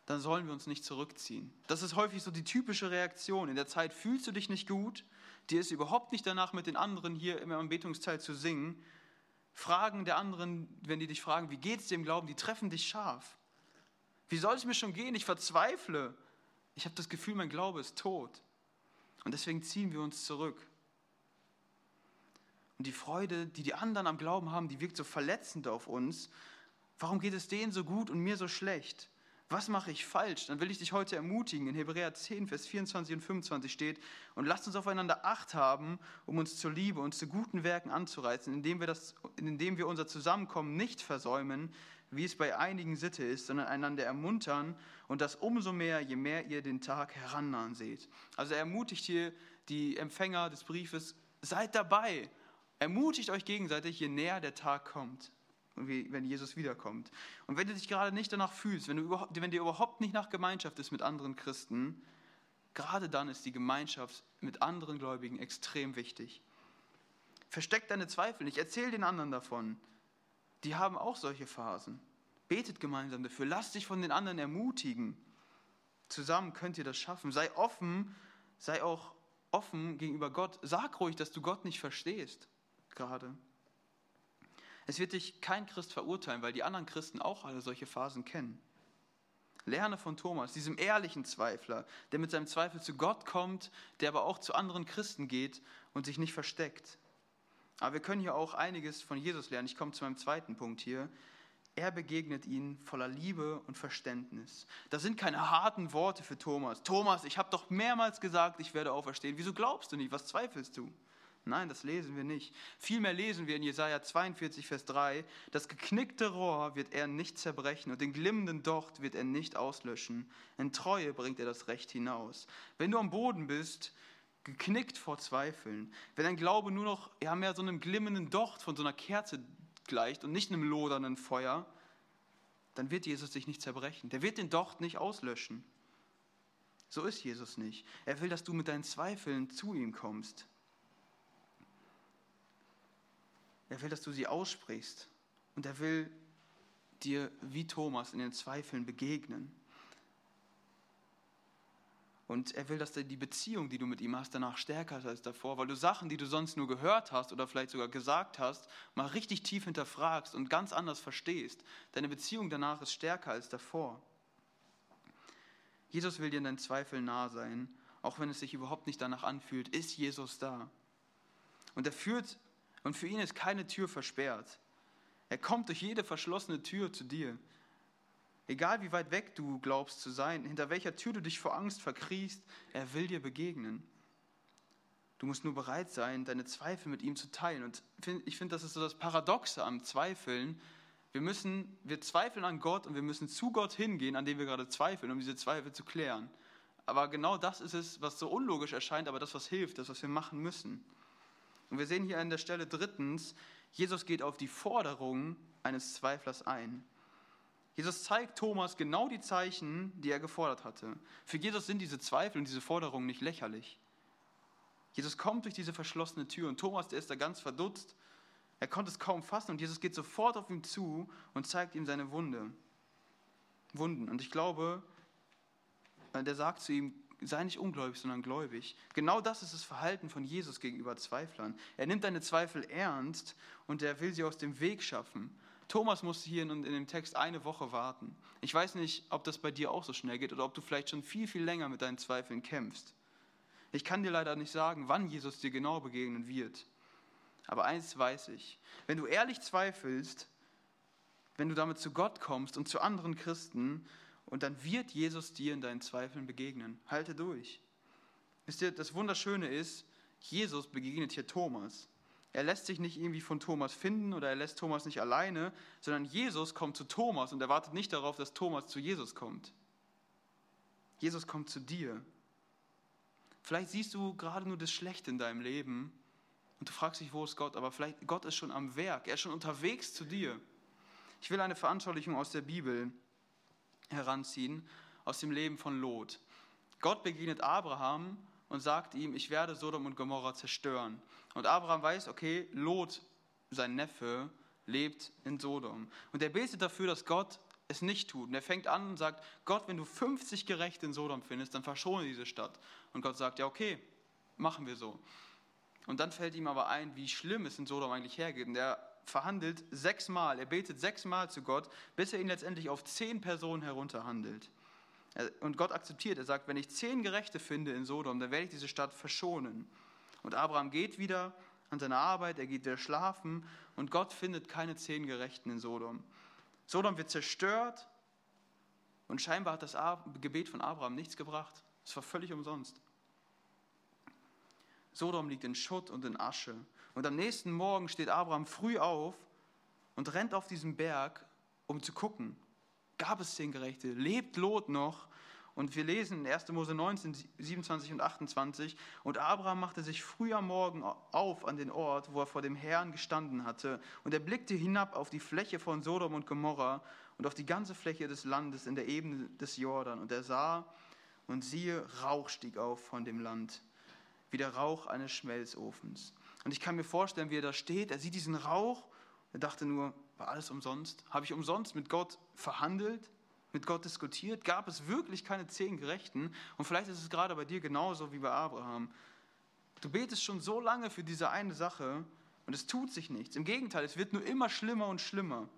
dann sollen wir uns nicht zurückziehen. Das ist häufig so die typische Reaktion. In der Zeit fühlst du dich nicht gut, dir ist überhaupt nicht danach, mit den anderen hier im Anbetungsteil zu singen. Fragen der anderen, wenn die dich fragen, wie geht es dir im Glauben, die treffen dich scharf. Wie soll es mir schon gehen? Ich verzweifle. Ich habe das Gefühl, mein Glaube ist tot. Und deswegen ziehen wir uns zurück. Und die Freude, die die anderen am Glauben haben, die wirkt so verletzend auf uns. Warum geht es denen so gut und mir so schlecht? Was mache ich falsch? Dann will ich dich heute ermutigen. In Hebräer 10, Vers 24 und 25 steht, und lasst uns aufeinander Acht haben, um uns zur Liebe und zu guten Werken anzureizen, indem wir, das, indem wir unser Zusammenkommen nicht versäumen, wie es bei einigen Sitte ist, sondern einander ermuntern und das umso mehr, je mehr ihr den Tag herannahen seht. Also er ermutigt hier die Empfänger des Briefes, seid dabei, ermutigt euch gegenseitig, je näher der Tag kommt, wenn Jesus wiederkommt. Und wenn du dich gerade nicht danach fühlst, wenn, du wenn dir überhaupt nicht nach Gemeinschaft ist mit anderen Christen, gerade dann ist die Gemeinschaft mit anderen Gläubigen extrem wichtig. Versteck deine Zweifel nicht, erzähl den anderen davon die haben auch solche Phasen. Betet gemeinsam dafür, lasst dich von den anderen ermutigen. Zusammen könnt ihr das schaffen. Sei offen, sei auch offen gegenüber Gott. Sag ruhig, dass du Gott nicht verstehst, gerade. Es wird dich kein Christ verurteilen, weil die anderen Christen auch alle solche Phasen kennen. Lerne von Thomas, diesem ehrlichen Zweifler, der mit seinem Zweifel zu Gott kommt, der aber auch zu anderen Christen geht und sich nicht versteckt. Aber wir können hier auch einiges von Jesus lernen. Ich komme zu meinem zweiten Punkt hier. Er begegnet ihnen voller Liebe und Verständnis. Das sind keine harten Worte für Thomas. Thomas, ich habe doch mehrmals gesagt, ich werde auferstehen. Wieso glaubst du nicht? Was zweifelst du? Nein, das lesen wir nicht. Vielmehr lesen wir in Jesaja 42, Vers 3, das geknickte Rohr wird er nicht zerbrechen und den glimmenden Docht wird er nicht auslöschen. In Treue bringt er das Recht hinaus. Wenn du am Boden bist, geknickt vor Zweifeln, wenn dein Glaube nur noch ja, mehr so einem glimmenden Docht von so einer Kerze gleicht und nicht einem lodernden Feuer, dann wird Jesus dich nicht zerbrechen. Der wird den Docht nicht auslöschen. So ist Jesus nicht. Er will, dass du mit deinen Zweifeln zu ihm kommst. Er will, dass du sie aussprichst. Und er will dir wie Thomas in den Zweifeln begegnen. Und er will, dass die Beziehung, die du mit ihm hast, danach stärker ist als davor, weil du Sachen, die du sonst nur gehört hast oder vielleicht sogar gesagt hast, mal richtig tief hinterfragst und ganz anders verstehst. Deine Beziehung danach ist stärker als davor. Jesus will dir in deinen Zweifeln nah sein, auch wenn es sich überhaupt nicht danach anfühlt, ist Jesus da. Und er führt, und für ihn ist keine Tür versperrt. Er kommt durch jede verschlossene Tür zu dir. Egal wie weit weg du glaubst zu sein, hinter welcher Tür du dich vor Angst verkriechst, er will dir begegnen. Du musst nur bereit sein, deine Zweifel mit ihm zu teilen. Und ich finde, das ist so das Paradoxe am Zweifeln. Wir müssen, wir zweifeln an Gott und wir müssen zu Gott hingehen, an dem wir gerade zweifeln, um diese Zweifel zu klären. Aber genau das ist es, was so unlogisch erscheint, aber das, was hilft, das, was wir machen müssen. Und wir sehen hier an der Stelle drittens, Jesus geht auf die Forderung eines Zweiflers ein. Jesus zeigt Thomas genau die Zeichen, die er gefordert hatte. Für Jesus sind diese Zweifel und diese Forderungen nicht lächerlich. Jesus kommt durch diese verschlossene Tür und Thomas, der ist da ganz verdutzt. Er konnte es kaum fassen und Jesus geht sofort auf ihn zu und zeigt ihm seine Wunde. Wunden. Und ich glaube, äh, der sagt zu ihm, sei nicht ungläubig, sondern gläubig. Genau das ist das Verhalten von Jesus gegenüber Zweiflern. Er nimmt deine Zweifel ernst und er will sie aus dem Weg schaffen. Thomas musste hier in, in dem Text eine Woche warten. Ich weiß nicht, ob das bei dir auch so schnell geht oder ob du vielleicht schon viel, viel länger mit deinen Zweifeln kämpfst. Ich kann dir leider nicht sagen, wann Jesus dir genau begegnen wird. Aber eins weiß ich, wenn du ehrlich zweifelst, wenn du damit zu Gott kommst und zu anderen Christen, und dann wird Jesus dir in deinen Zweifeln begegnen. Halte durch. Wisst ihr, das Wunderschöne ist, Jesus begegnet hier Thomas. Er lässt sich nicht irgendwie von Thomas finden oder er lässt Thomas nicht alleine, sondern Jesus kommt zu Thomas und er wartet nicht darauf, dass Thomas zu Jesus kommt. Jesus kommt zu dir. Vielleicht siehst du gerade nur das Schlechte in deinem Leben und du fragst dich, wo ist Gott? Aber vielleicht Gott ist schon am Werk, er ist schon unterwegs zu dir. Ich will eine Veranschaulichung aus der Bibel heranziehen, aus dem Leben von Lot. Gott begegnet Abraham und sagt ihm, ich werde Sodom und Gomorra zerstören. Und Abraham weiß, okay, Lot, sein Neffe, lebt in Sodom. Und er betet dafür, dass Gott es nicht tut. Und er fängt an und sagt, Gott, wenn du 50 Gerechte in Sodom findest, dann verschone diese Stadt. Und Gott sagt, ja, okay, machen wir so. Und dann fällt ihm aber ein, wie schlimm es in Sodom eigentlich hergeht. Und er verhandelt sechsmal, er betet sechsmal zu Gott, bis er ihn letztendlich auf zehn Personen herunterhandelt. Und Gott akzeptiert, er sagt, wenn ich zehn Gerechte finde in Sodom, dann werde ich diese Stadt verschonen. Und Abraham geht wieder an seine Arbeit, er geht wieder schlafen und Gott findet keine zehn Gerechten in Sodom. Sodom wird zerstört und scheinbar hat das Gebet von Abraham nichts gebracht. Es war völlig umsonst. Sodom liegt in Schutt und in Asche. Und am nächsten Morgen steht Abraham früh auf und rennt auf diesen Berg, um zu gucken, gab es zehn Gerechte? Lebt Lot noch? Und wir lesen in 1. Mose 19, 27 und 28, und Abraham machte sich früh am Morgen auf an den Ort, wo er vor dem Herrn gestanden hatte, und er blickte hinab auf die Fläche von Sodom und Gomorra und auf die ganze Fläche des Landes in der Ebene des Jordan, und er sah, und siehe, Rauch stieg auf von dem Land, wie der Rauch eines Schmelzofens. Und ich kann mir vorstellen, wie er da steht, er sieht diesen Rauch, er dachte nur, war alles umsonst? Habe ich umsonst mit Gott verhandelt? Mit Gott diskutiert? Gab es wirklich keine zehn Gerechten? Und vielleicht ist es gerade bei dir genauso wie bei Abraham. Du betest schon so lange für diese eine Sache und es tut sich nichts. Im Gegenteil, es wird nur immer schlimmer und schlimmer.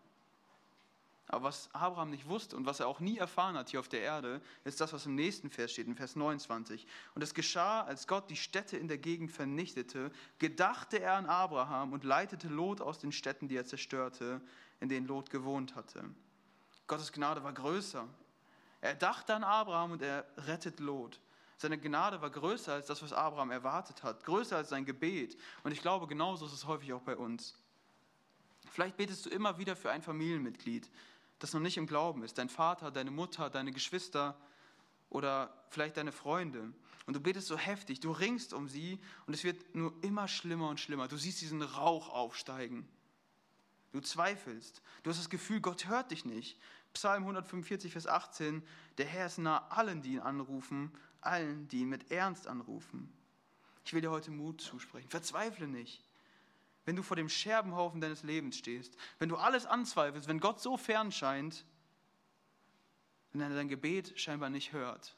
Aber was Abraham nicht wusste und was er auch nie erfahren hat hier auf der Erde, ist das, was im nächsten Vers steht, in Vers 29. Und es geschah, als Gott die Städte in der Gegend vernichtete, gedachte er an Abraham und leitete Lot aus den Städten, die er zerstörte, in denen Lot gewohnt hatte. Gottes Gnade war größer. Er dachte an Abraham und er rettet Lot. Seine Gnade war größer als das, was Abraham erwartet hat, größer als sein Gebet. Und ich glaube, genauso ist es häufig auch bei uns. Vielleicht betest du immer wieder für ein Familienmitglied, das noch nicht im Glauben ist, dein Vater, deine Mutter, deine Geschwister oder vielleicht deine Freunde. Und du betest so heftig, du ringst um sie und es wird nur immer schlimmer und schlimmer. Du siehst diesen Rauch aufsteigen. Du zweifelst. Du hast das Gefühl, Gott hört dich nicht. Psalm 145, Vers 18, der Herr ist nah allen, die ihn anrufen, allen, die ihn mit Ernst anrufen. Ich will dir heute Mut zusprechen. Verzweifle nicht wenn du vor dem Scherbenhaufen deines Lebens stehst, wenn du alles anzweifelst, wenn Gott so fern scheint, wenn er dein Gebet scheinbar nicht hört.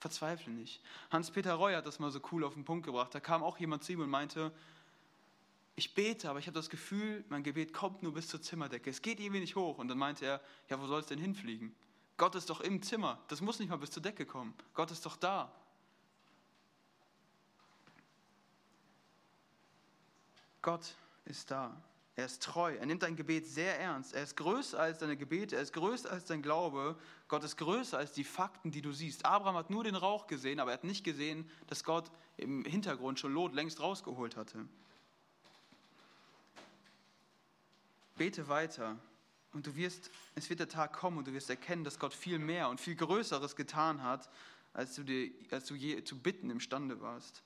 Verzweifle nicht. Hans-Peter Reu hat das mal so cool auf den Punkt gebracht. Da kam auch jemand zu ihm und meinte, ich bete, aber ich habe das Gefühl, mein Gebet kommt nur bis zur Zimmerdecke. Es geht irgendwie nicht hoch. Und dann meinte er, ja, wo soll es denn hinfliegen? Gott ist doch im Zimmer. Das muss nicht mal bis zur Decke kommen. Gott ist doch da. Gott ist da. Er ist treu. Er nimmt dein Gebet sehr ernst. Er ist größer als deine Gebete. Er ist größer als dein Glaube. Gott ist größer als die Fakten, die du siehst. Abraham hat nur den Rauch gesehen, aber er hat nicht gesehen, dass Gott im Hintergrund schon Lot längst rausgeholt hatte. Bete weiter und du wirst, es wird der Tag kommen und du wirst erkennen, dass Gott viel mehr und viel Größeres getan hat, als du, dir, als du je zu bitten imstande warst.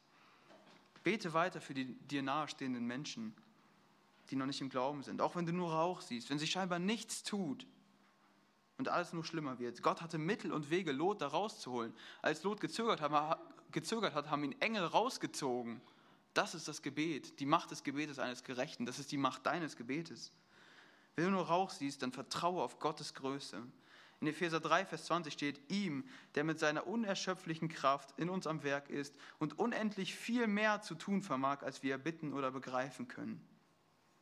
Bete weiter für die dir nahestehenden Menschen, die noch nicht im Glauben sind. Auch wenn du nur Rauch siehst, wenn sich scheinbar nichts tut und alles nur schlimmer wird. Gott hatte Mittel und Wege, Lot da rauszuholen. Als Lot gezögert hat, haben ihn Engel rausgezogen. Das ist das Gebet, die Macht des Gebetes eines Gerechten. Das ist die Macht deines Gebetes. Wenn du nur Rauch siehst, dann vertraue auf Gottes Größe. In Epheser 3, Vers 20 steht, ihm, der mit seiner unerschöpflichen Kraft in uns am Werk ist und unendlich viel mehr zu tun vermag, als wir bitten oder begreifen können.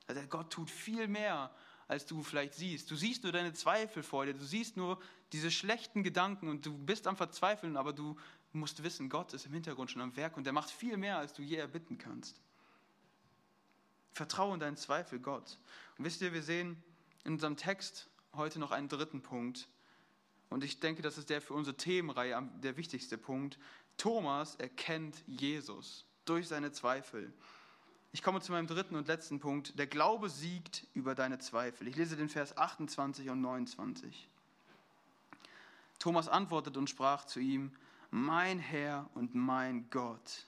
Also Gott tut viel mehr, als du vielleicht siehst. Du siehst nur deine Zweifel vor dir, du siehst nur diese schlechten Gedanken und du bist am Verzweifeln, aber du Du musst wissen, Gott ist im Hintergrund schon am Werk und er macht viel mehr, als du je erbitten kannst. Vertraue in deinen Zweifel Gott. Und wisst ihr, wir sehen in unserem Text heute noch einen dritten Punkt. Und ich denke, das ist der für unsere Themenreihe der wichtigste Punkt. Thomas erkennt Jesus durch seine Zweifel. Ich komme zu meinem dritten und letzten Punkt. Der Glaube siegt über deine Zweifel. Ich lese den Vers 28 und 29. Thomas antwortet und sprach zu ihm, mein Herr und mein Gott.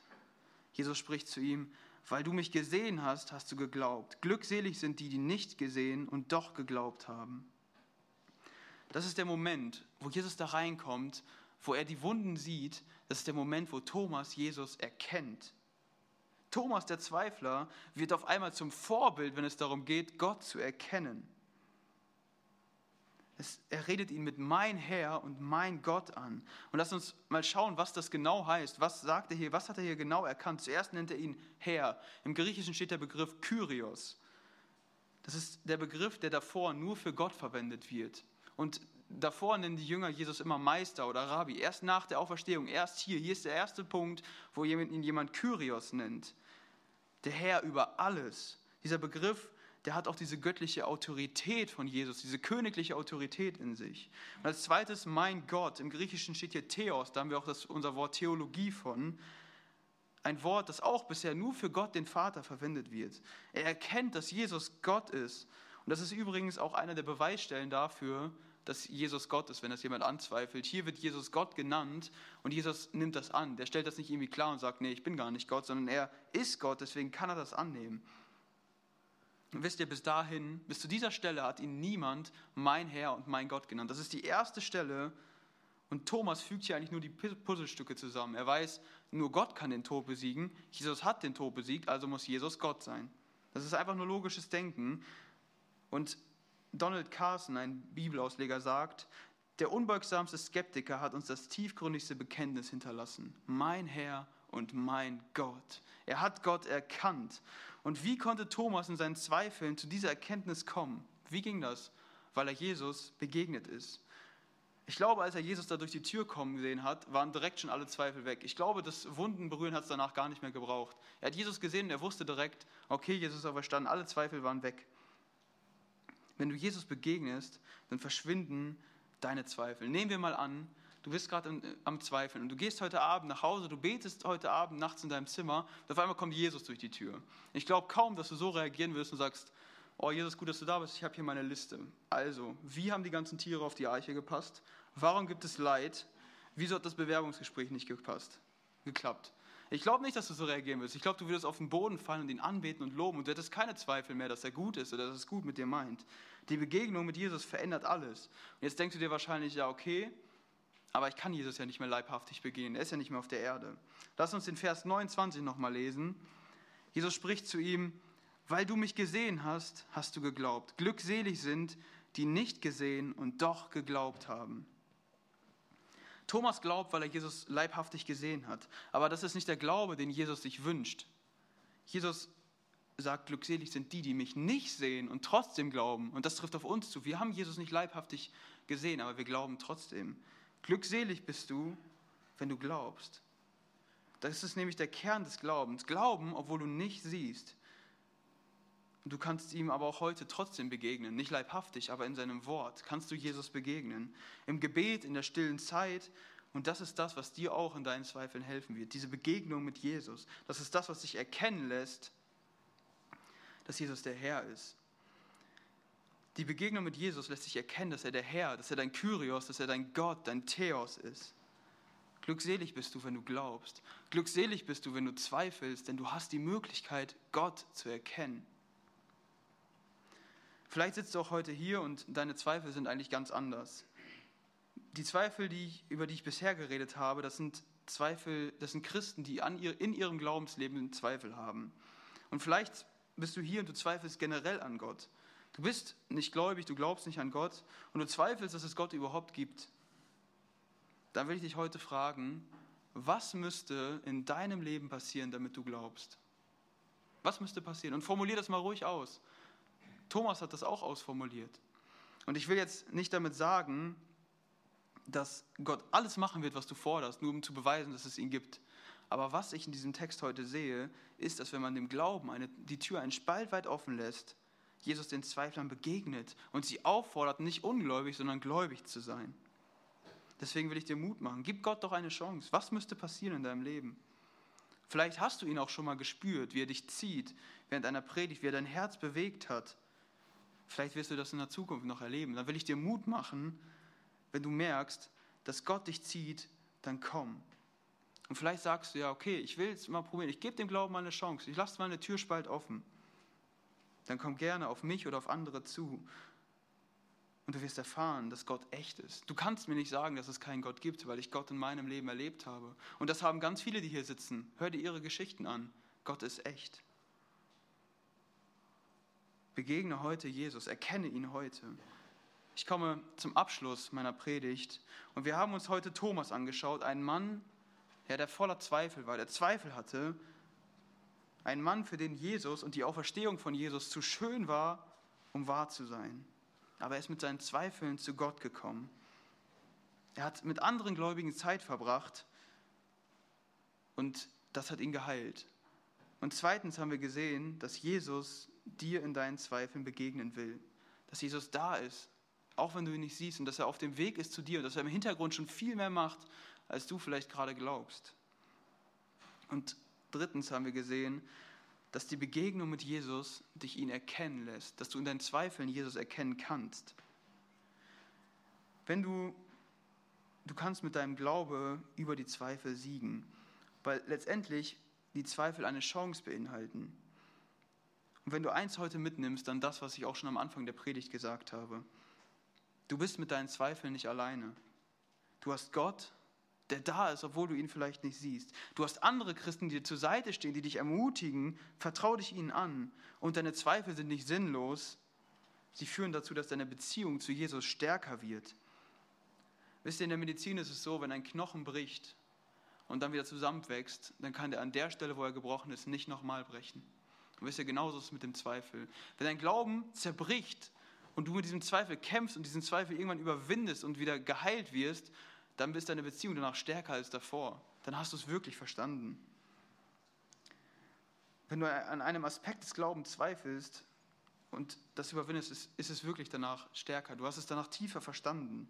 Jesus spricht zu ihm, weil du mich gesehen hast, hast du geglaubt. Glückselig sind die, die nicht gesehen und doch geglaubt haben. Das ist der Moment, wo Jesus da reinkommt, wo er die Wunden sieht. Das ist der Moment, wo Thomas Jesus erkennt. Thomas, der Zweifler, wird auf einmal zum Vorbild, wenn es darum geht, Gott zu erkennen. Es, er redet ihn mit mein Herr und mein Gott an. Und lass uns mal schauen, was das genau heißt. Was sagt er hier? Was hat er hier genau erkannt? Zuerst nennt er ihn Herr. Im Griechischen steht der Begriff Kyrios. Das ist der Begriff, der davor nur für Gott verwendet wird. Und davor nennen die Jünger Jesus immer Meister oder Rabbi. Erst nach der Auferstehung, erst hier. Hier ist der erste Punkt, wo ihn jemand Kyrios nennt. Der Herr über alles. Dieser Begriff der hat auch diese göttliche Autorität von Jesus, diese königliche Autorität in sich. Und als zweites, mein Gott, im Griechischen steht hier Theos, da haben wir auch das, unser Wort Theologie von. Ein Wort, das auch bisher nur für Gott, den Vater, verwendet wird. Er erkennt, dass Jesus Gott ist. Und das ist übrigens auch einer der Beweisstellen dafür, dass Jesus Gott ist, wenn das jemand anzweifelt. Hier wird Jesus Gott genannt und Jesus nimmt das an. Der stellt das nicht irgendwie klar und sagt, nee, ich bin gar nicht Gott, sondern er ist Gott, deswegen kann er das annehmen. Und wisst ihr, bis dahin, bis zu dieser Stelle hat ihn niemand mein Herr und mein Gott genannt. Das ist die erste Stelle. Und Thomas fügt hier eigentlich nur die Puzzlestücke zusammen. Er weiß, nur Gott kann den Tod besiegen. Jesus hat den Tod besiegt, also muss Jesus Gott sein. Das ist einfach nur logisches Denken. Und Donald Carson, ein Bibelausleger, sagt, der unbeugsamste Skeptiker hat uns das tiefgründigste Bekenntnis hinterlassen. Mein Herr und mein Gott. Er hat Gott erkannt. Und wie konnte Thomas in seinen Zweifeln zu dieser Erkenntnis kommen? Wie ging das? Weil er Jesus begegnet ist. Ich glaube, als er Jesus da durch die Tür kommen gesehen hat, waren direkt schon alle Zweifel weg. Ich glaube, das Wunden berühren hat es danach gar nicht mehr gebraucht. Er hat Jesus gesehen und er wusste direkt, okay, Jesus ist auferstanden, alle Zweifel waren weg. Wenn du Jesus begegnest, dann verschwinden deine Zweifel. Nehmen wir mal an, du bist gerade am Zweifeln und du gehst heute Abend nach Hause, du betest heute Abend nachts in deinem Zimmer und auf einmal kommt Jesus durch die Tür. Ich glaube kaum, dass du so reagieren wirst und sagst, oh Jesus, gut, dass du da bist, ich habe hier meine Liste. Also, wie haben die ganzen Tiere auf die Eiche gepasst? Warum gibt es Leid? Wieso hat das Bewerbungsgespräch nicht gepasst? Geklappt. Ich glaube nicht, dass du so reagieren wirst. Ich glaube, du würdest auf den Boden fallen und ihn anbeten und loben und du hättest keine Zweifel mehr, dass er gut ist oder dass es gut mit dir meint. Die Begegnung mit Jesus verändert alles. Und jetzt denkst du dir wahrscheinlich, ja, okay, aber ich kann Jesus ja nicht mehr leibhaftig begehen. Er ist ja nicht mehr auf der Erde. Lass uns den Vers 29 nochmal lesen. Jesus spricht zu ihm, weil du mich gesehen hast, hast du geglaubt. Glückselig sind, die nicht gesehen und doch geglaubt haben. Thomas glaubt, weil er Jesus leibhaftig gesehen hat. Aber das ist nicht der Glaube, den Jesus sich wünscht. Jesus sagt, glückselig sind die, die mich nicht sehen und trotzdem glauben. Und das trifft auf uns zu. Wir haben Jesus nicht leibhaftig gesehen, aber wir glauben trotzdem. Glückselig bist du, wenn du glaubst. Das ist nämlich der Kern des Glaubens. Glauben, obwohl du nicht siehst. Du kannst ihm aber auch heute trotzdem begegnen, nicht leibhaftig, aber in seinem Wort kannst du Jesus begegnen. Im Gebet, in der stillen Zeit. Und das ist das, was dir auch in deinen Zweifeln helfen wird. Diese Begegnung mit Jesus. Das ist das, was dich erkennen lässt, dass Jesus der Herr ist. Die Begegnung mit Jesus lässt sich erkennen, dass er der Herr, dass er dein Kyrios, dass er dein Gott, dein Theos ist. Glückselig bist du, wenn du glaubst. Glückselig bist du, wenn du zweifelst, denn du hast die Möglichkeit, Gott zu erkennen. Vielleicht sitzt du auch heute hier und deine Zweifel sind eigentlich ganz anders. Die Zweifel, die ich, über die ich bisher geredet habe, das sind Zweifel, das sind Christen, die ihr, in ihrem Glaubensleben Zweifel haben. Und vielleicht bist du hier und du zweifelst generell an Gott. Du bist nicht gläubig, du glaubst nicht an Gott und du zweifelst, dass es Gott überhaupt gibt. Dann will ich dich heute fragen, was müsste in deinem Leben passieren, damit du glaubst? Was müsste passieren? Und formulier das mal ruhig aus. Thomas hat das auch ausformuliert. Und ich will jetzt nicht damit sagen, dass Gott alles machen wird, was du forderst, nur um zu beweisen, dass es ihn gibt. Aber was ich in diesem Text heute sehe, ist, dass wenn man dem Glauben eine, die Tür einen Spalt weit offen lässt, Jesus den Zweiflern begegnet und sie auffordert, nicht ungläubig, sondern gläubig zu sein. Deswegen will ich dir Mut machen. Gib Gott doch eine Chance. Was müsste passieren in deinem Leben? Vielleicht hast du ihn auch schon mal gespürt, wie er dich zieht während einer Predigt, wie er dein Herz bewegt hat. Vielleicht wirst du das in der Zukunft noch erleben. Dann will ich dir Mut machen, wenn du merkst, dass Gott dich zieht, dann komm. Und vielleicht sagst du ja, okay, ich will es mal probieren, ich gebe dem Glauben mal eine Chance, ich lasse meine Türspalt offen. Dann komm gerne auf mich oder auf andere zu. Und du wirst erfahren, dass Gott echt ist. Du kannst mir nicht sagen, dass es keinen Gott gibt, weil ich Gott in meinem Leben erlebt habe. Und das haben ganz viele, die hier sitzen. Hör dir ihre Geschichten an. Gott ist echt. Begegne heute Jesus, erkenne ihn heute. Ich komme zum Abschluss meiner Predigt und wir haben uns heute Thomas angeschaut, einen Mann, ja, der voller Zweifel war, der Zweifel hatte, ein Mann, für den Jesus und die Auferstehung von Jesus zu schön war, um wahr zu sein. Aber er ist mit seinen Zweifeln zu Gott gekommen. Er hat mit anderen Gläubigen Zeit verbracht und das hat ihn geheilt. Und zweitens haben wir gesehen, dass Jesus dir in deinen Zweifeln begegnen will. Dass Jesus da ist, auch wenn du ihn nicht siehst und dass er auf dem Weg ist zu dir und dass er im Hintergrund schon viel mehr macht, als du vielleicht gerade glaubst. Und drittens haben wir gesehen, dass die Begegnung mit Jesus dich ihn erkennen lässt, dass du in deinen Zweifeln Jesus erkennen kannst. Wenn du, du kannst mit deinem Glaube über die Zweifel siegen, weil letztendlich die Zweifel eine Chance beinhalten. Und wenn du eins heute mitnimmst, dann das, was ich auch schon am Anfang der Predigt gesagt habe. Du bist mit deinen Zweifeln nicht alleine. Du hast Gott, der da ist, obwohl du ihn vielleicht nicht siehst. Du hast andere Christen, die dir zur Seite stehen, die dich ermutigen. Vertrau dich ihnen an. Und deine Zweifel sind nicht sinnlos. Sie führen dazu, dass deine Beziehung zu Jesus stärker wird. Wisst ihr, in der Medizin ist es so, wenn ein Knochen bricht und dann wieder zusammenwächst, dann kann der an der Stelle, wo er gebrochen ist, nicht nochmal brechen. Und wisst ihr, genauso ist mit dem Zweifel. Wenn dein Glauben zerbricht und du mit diesem Zweifel kämpfst und diesen Zweifel irgendwann überwindest und wieder geheilt wirst, dann ist deine Beziehung danach stärker als davor. Dann hast du es wirklich verstanden. Wenn du an einem Aspekt des Glaubens zweifelst und das überwindest, ist, ist es wirklich danach stärker. Du hast es danach tiefer verstanden.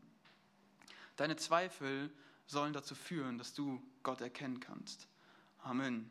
Deine Zweifel sollen dazu führen, dass du Gott erkennen kannst. Amen.